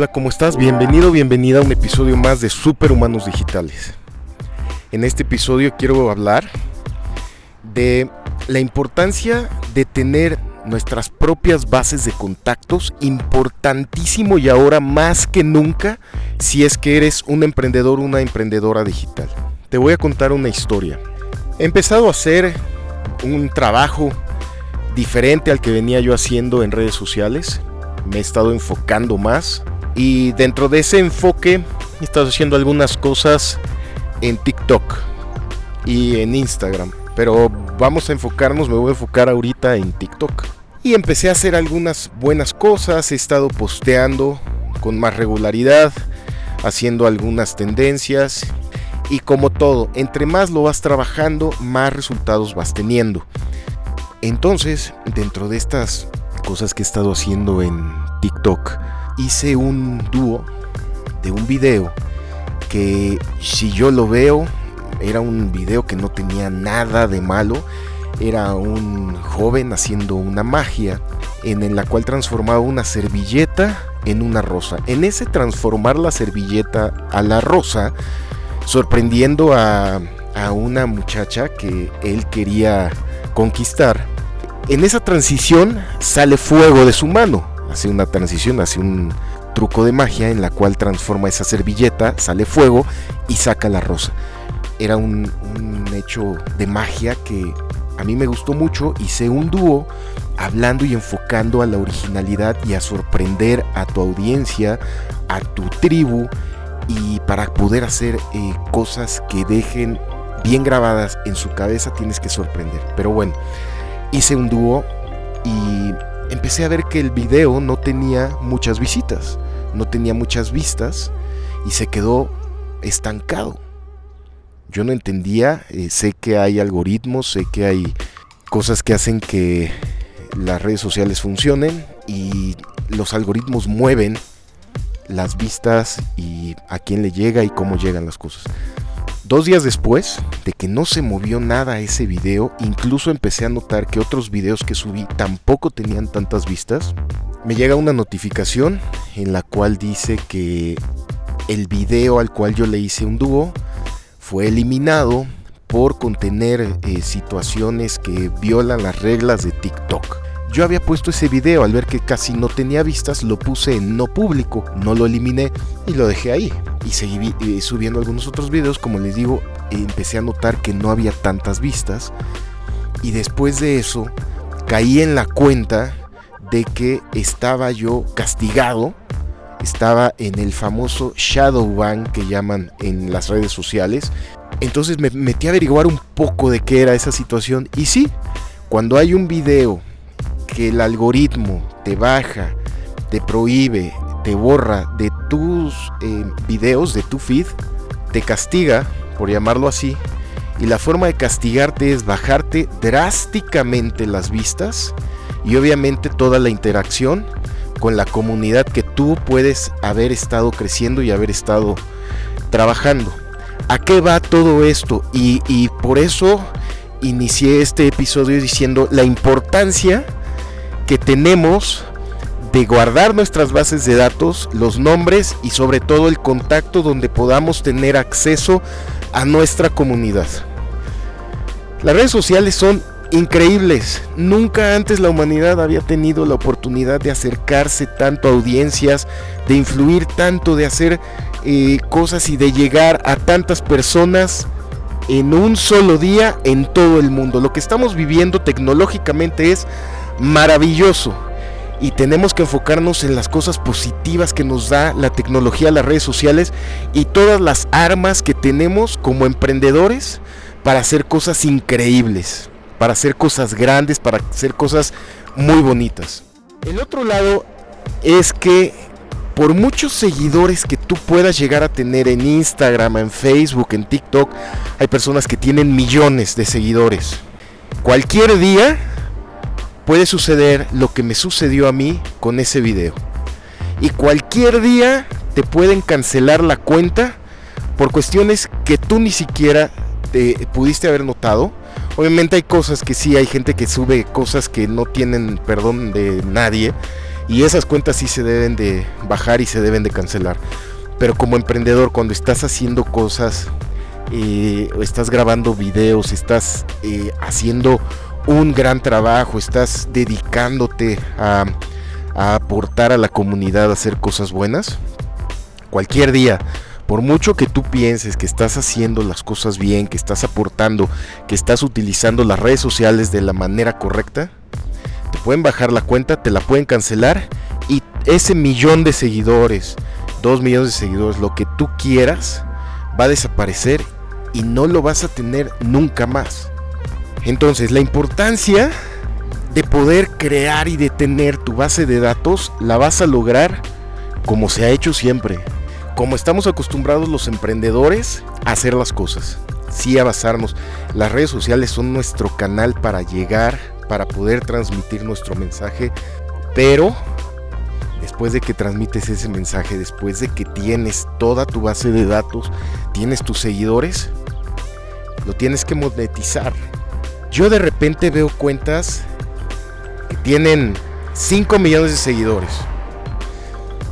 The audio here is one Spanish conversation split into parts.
Hola, ¿cómo estás? Bienvenido, bienvenida a un episodio más de Superhumanos Digitales. En este episodio quiero hablar de la importancia de tener nuestras propias bases de contactos, importantísimo y ahora más que nunca si es que eres un emprendedor o una emprendedora digital. Te voy a contar una historia. He empezado a hacer un trabajo diferente al que venía yo haciendo en redes sociales. Me he estado enfocando más y dentro de ese enfoque estado haciendo algunas cosas en TikTok y en Instagram. Pero vamos a enfocarnos, me voy a enfocar ahorita en TikTok. Y empecé a hacer algunas buenas cosas, he estado posteando con más regularidad, haciendo algunas tendencias. Y como todo, entre más lo vas trabajando, más resultados vas teniendo. Entonces, dentro de estas cosas que he estado haciendo en TikTok, hice un dúo de un video que si yo lo veo era un video que no tenía nada de malo. Era un joven haciendo una magia en la cual transformaba una servilleta en una rosa. En ese transformar la servilleta a la rosa, sorprendiendo a, una muchacha que él quería conquistar, en esa transición sale fuego de su mano hace una transición, hace un truco de magia en la cual transforma esa servilleta, sale fuego y saca la rosa. Era un, hecho de magia que a mí me gustó mucho. Hice un dúo hablando y enfocando a la originalidad y a sorprender a tu audiencia, a tu tribu y para poder hacer eh, cosas que dejen bien grabadas en su cabeza tienes que sorprender. Pero bueno, hice un dúo y empecé a ver que el video no tenía muchas visitas, no tenía muchas vistas y se quedó estancado. Yo no entendía, eh, sé que hay algoritmos, sé que hay cosas que hacen que las redes sociales funcionen y los algoritmos mueven las vistas y a quién le llega y cómo llegan las cosas. Dos días después de que no se movió nada ese video, incluso empecé a notar que otros videos que subí tampoco tenían tantas vistas. Me llega una notificación en la cual dice que el video al cual yo le hice un dúo fue eliminado por contener eh, situaciones que violan las reglas de TikTok. Yo había puesto ese video al ver que casi no tenía vistas, lo puse en no público, no lo eliminé y lo dejé ahí. Y seguí eh, subiendo algunos otros videos, como les digo, empecé a notar que no había tantas vistas. Y después de eso, caí en la cuenta de que estaba yo castigado, estaba en el famoso shadow ban que llaman en las redes sociales. Entonces me metí a averiguar un poco de qué era esa situación y sí, cuando hay un video que el algoritmo te baja, te prohíbe, te borra de tus eh, videos, de tu feed, te castiga, por llamarlo así, y la forma de castigarte es bajarte drásticamente las vistas y obviamente toda la interacción con la comunidad que tú puedes haber estado creciendo y haber estado trabajando. ¿A qué va todo esto? Y, y por eso inicié este episodio diciendo la importancia que tenemos de guardar nuestras bases de datos, los nombres y sobre todo el contacto donde podamos tener acceso a nuestra comunidad. Las redes sociales son increíbles. Nunca antes la humanidad había tenido la oportunidad de acercarse tanto a audiencias, de influir tanto, de hacer eh, cosas y de llegar a tantas personas en un solo día en todo el mundo. Lo que estamos viviendo tecnológicamente es maravilloso. Y tenemos que enfocarnos en las cosas positivas que nos da la tecnología, las redes sociales y todas las armas que tenemos como emprendedores para hacer cosas increíbles, para hacer cosas grandes, para hacer cosas muy bonitas. El otro lado es que por muchos seguidores que tú puedas llegar a tener en Instagram, en Facebook, en TikTok, hay personas que tienen millones de seguidores. Cualquier día puede suceder lo que me sucedió a mí con ese video. Y cualquier día te pueden cancelar la cuenta por cuestiones que tú ni siquiera te pudiste haber notado. Obviamente hay cosas que sí, hay gente que sube cosas que no tienen perdón de nadie Y esas cuentas sí se deben de bajar y se deben de cancelar. Pero como emprendedor, cuando estás haciendo cosas, eh, estás grabando videos, estás eh, haciendo un gran trabajo, estás dedicándote a, aportar a la comunidad, a hacer cosas buenas, cualquier día, por mucho que tú pienses que estás haciendo las cosas bien, que estás aportando, que estás utilizando las redes sociales de la manera correcta, te pueden bajar la cuenta, te la pueden cancelar y ese millón de seguidores, dos millones de seguidores, lo que tú quieras, va a desaparecer y no lo vas a tener nunca más. Entonces, la importancia de poder crear y de tener tu base de datos la vas a lograr como se ha hecho siempre. Como estamos acostumbrados los emprendedores a hacer las cosas. Sí a basarnos. Las redes sociales son nuestro canal para llegar, para poder transmitir nuestro mensaje. Pero después de que transmites ese mensaje, después de que tienes toda tu base de datos, tienes tus seguidores, lo tienes que monetizar. Yo de repente veo cuentas que tienen 5 millones de seguidores.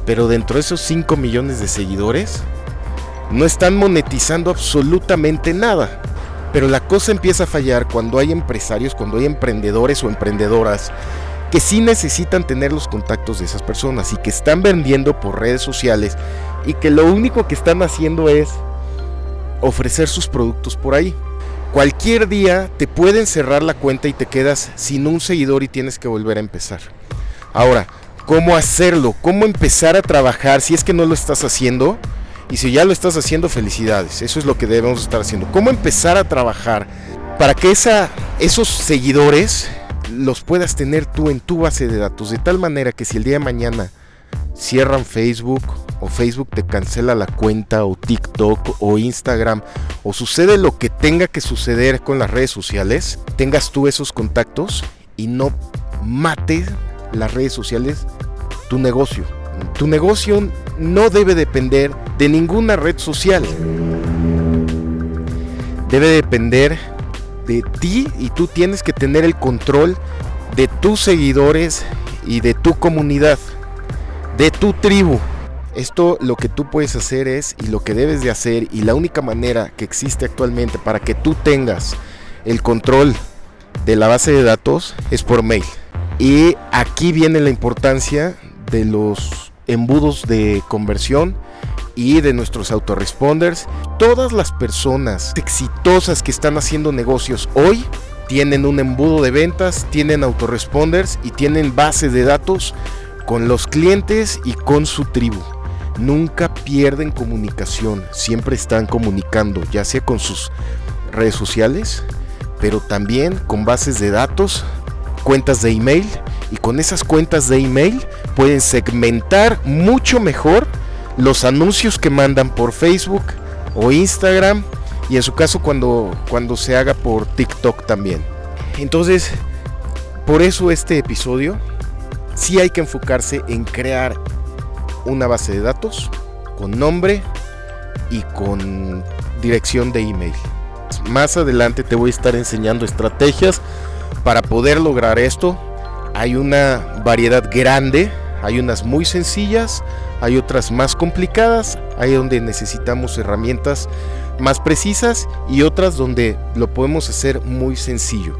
Pero dentro de esos 5 millones de seguidores, no están monetizando absolutamente nada. Pero la cosa empieza a fallar cuando hay empresarios, cuando hay emprendedores o emprendedoras que sí necesitan tener los contactos de esas personas y que están vendiendo por redes sociales y que lo único que están haciendo es ofrecer sus productos por ahí. Cualquier día te pueden cerrar la cuenta y te quedas sin un seguidor y tienes que volver a empezar. Ahora, ¿cómo hacerlo? ¿Cómo empezar a trabajar si es que no lo estás haciendo? Y si ya lo estás haciendo, felicidades. Eso es lo que debemos estar haciendo. ¿Cómo empezar a trabajar para que esos seguidores los puedas tener tú en tu base de datos? De tal manera que si el día de mañana cierran Facebook o Facebook te cancela la cuenta o TikTok o Instagram o sucede lo que tenga que suceder con las redes sociales, tengas tú esos contactos y no mate las redes sociales tu negocio. Tu negocio no debe depender de ninguna red social. Debe depender de ti y tú tienes que tener el control de tus seguidores y de tu comunidad de tu tribu. Esto lo que tú puedes hacer es y lo que debes de hacer y la única manera que existe actualmente para que tú tengas el control de la base de datos es por mail. Y aquí viene la importancia de los embudos de conversión y de nuestros autoresponders. Todas las personas exitosas que están haciendo negocios hoy tienen un embudo de ventas, tienen autoresponders y tienen base de datos con los clientes y con su tribu. Nunca pierden comunicación, siempre están comunicando, ya sea con sus redes sociales, pero también con bases de datos, cuentas de email y con esas cuentas de email pueden segmentar mucho mejor los anuncios que mandan por Facebook o Instagram y en su caso cuando, cuando se haga por TikTok también. Entonces, por eso este episodio sí hay que enfocarse en crear una base de datos con nombre y con dirección de email. Más adelante te voy a estar enseñando estrategias para poder lograr esto. Hay una variedad grande, hay unas muy sencillas, hay otras más complicadas, hay donde necesitamos herramientas más precisas y otras donde lo podemos hacer muy sencillo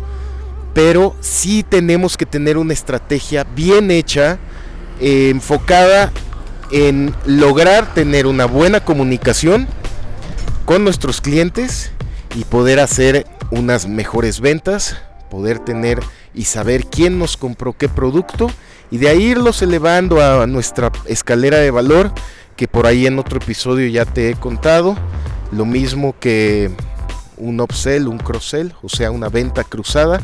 pero sí tenemos que tener una estrategia bien hecha, eh, enfocada en lograr tener una buena comunicación con nuestros clientes y poder hacer unas mejores ventas, poder tener y saber quién nos compró qué producto y de ahí irlos elevando a nuestra escalera de valor que por ahí en otro episodio ya te he contado, lo mismo que un upsell, un cross-sell, o sea, una venta cruzada,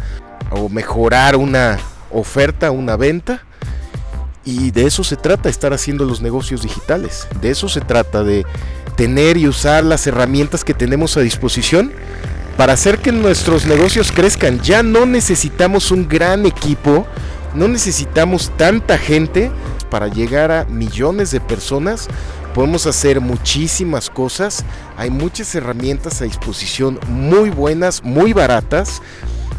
o mejorar una oferta, una venta. Y de eso se trata estar haciendo los negocios digitales. De eso se trata de tener y usar las herramientas que tenemos a disposición para hacer que nuestros negocios crezcan. Ya no necesitamos un gran equipo, no necesitamos tanta gente para llegar a millones de personas. Podemos hacer muchísimas cosas. Hay muchas herramientas a disposición muy buenas, muy baratas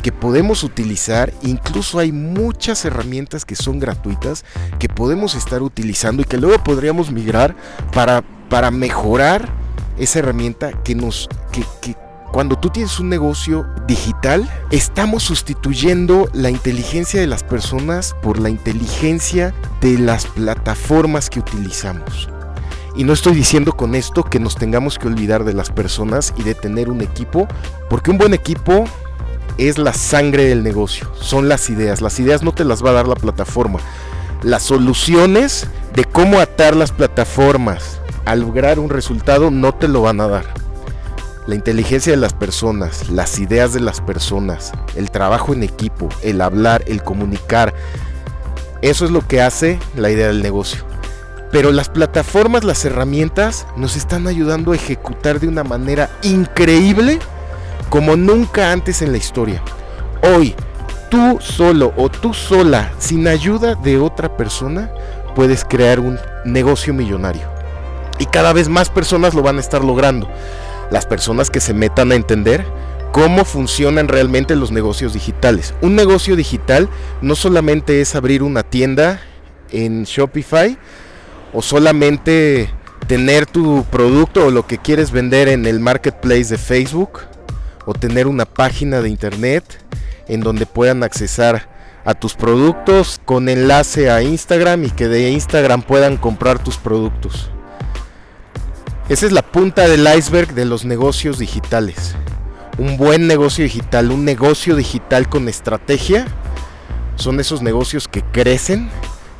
que podemos utilizar, incluso hay muchas herramientas que son gratuitas que podemos estar utilizando y que luego podríamos migrar para, para mejorar esa herramienta que nos que, cuando tú tienes un negocio digital, estamos sustituyendo la inteligencia de las personas por la inteligencia de las plataformas que utilizamos. Y no estoy diciendo con esto que nos tengamos que olvidar de las personas y de tener un equipo, porque un buen equipo es la sangre del negocio, son las ideas. Las ideas no te las va a dar la plataforma. Las soluciones de cómo atar las plataformas a lograr un resultado no te lo van a dar. La inteligencia de las personas, las ideas de las personas, el trabajo en equipo, el hablar, el comunicar, eso es lo que hace la idea del negocio. Pero las plataformas, las herramientas nos están ayudando a ejecutar de una manera increíble como nunca antes en la historia. Hoy, tú solo o tú sola, sin ayuda de otra persona, puedes crear un negocio millonario. Y cada vez más personas lo van a estar logrando. Las personas que se metan a entender cómo funcionan realmente los negocios digitales. Un negocio digital no solamente es abrir una tienda en Shopify, o solamente tener tu producto o lo que quieres vender en el marketplace de Facebook o tener una página de internet en donde puedan accesar a tus productos con enlace a Instagram y que de Instagram puedan comprar tus productos. Esa es la punta del iceberg de los negocios digitales. Un buen negocio digital, un negocio digital con estrategia, son esos negocios que crecen,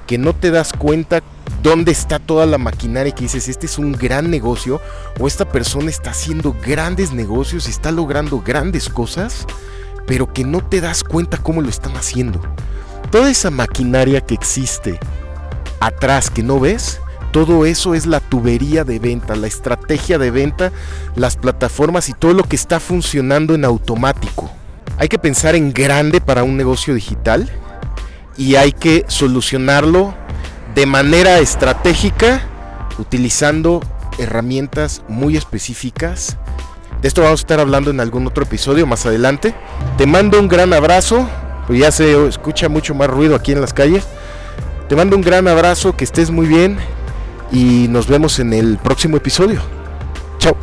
que no te das cuenta dónde está toda la maquinaria que dices, este es un gran negocio o esta persona está haciendo grandes negocios está logrando grandes cosas, pero que no te das cuenta cómo lo están haciendo. Toda esa maquinaria que existe atrás que no ves, todo eso es la tubería de venta, la estrategia de venta, las plataformas y todo lo que está funcionando en automático. Hay que pensar en grande para un negocio digital y hay que solucionarlo de manera estratégica utilizando herramientas muy específicas. De esto vamos a estar hablando en algún otro episodio más adelante. Te mando un gran abrazo, pues ya se escucha mucho más ruido aquí en las calles. Te mando un gran abrazo, que estés muy bien y nos vemos en el próximo episodio. Chao.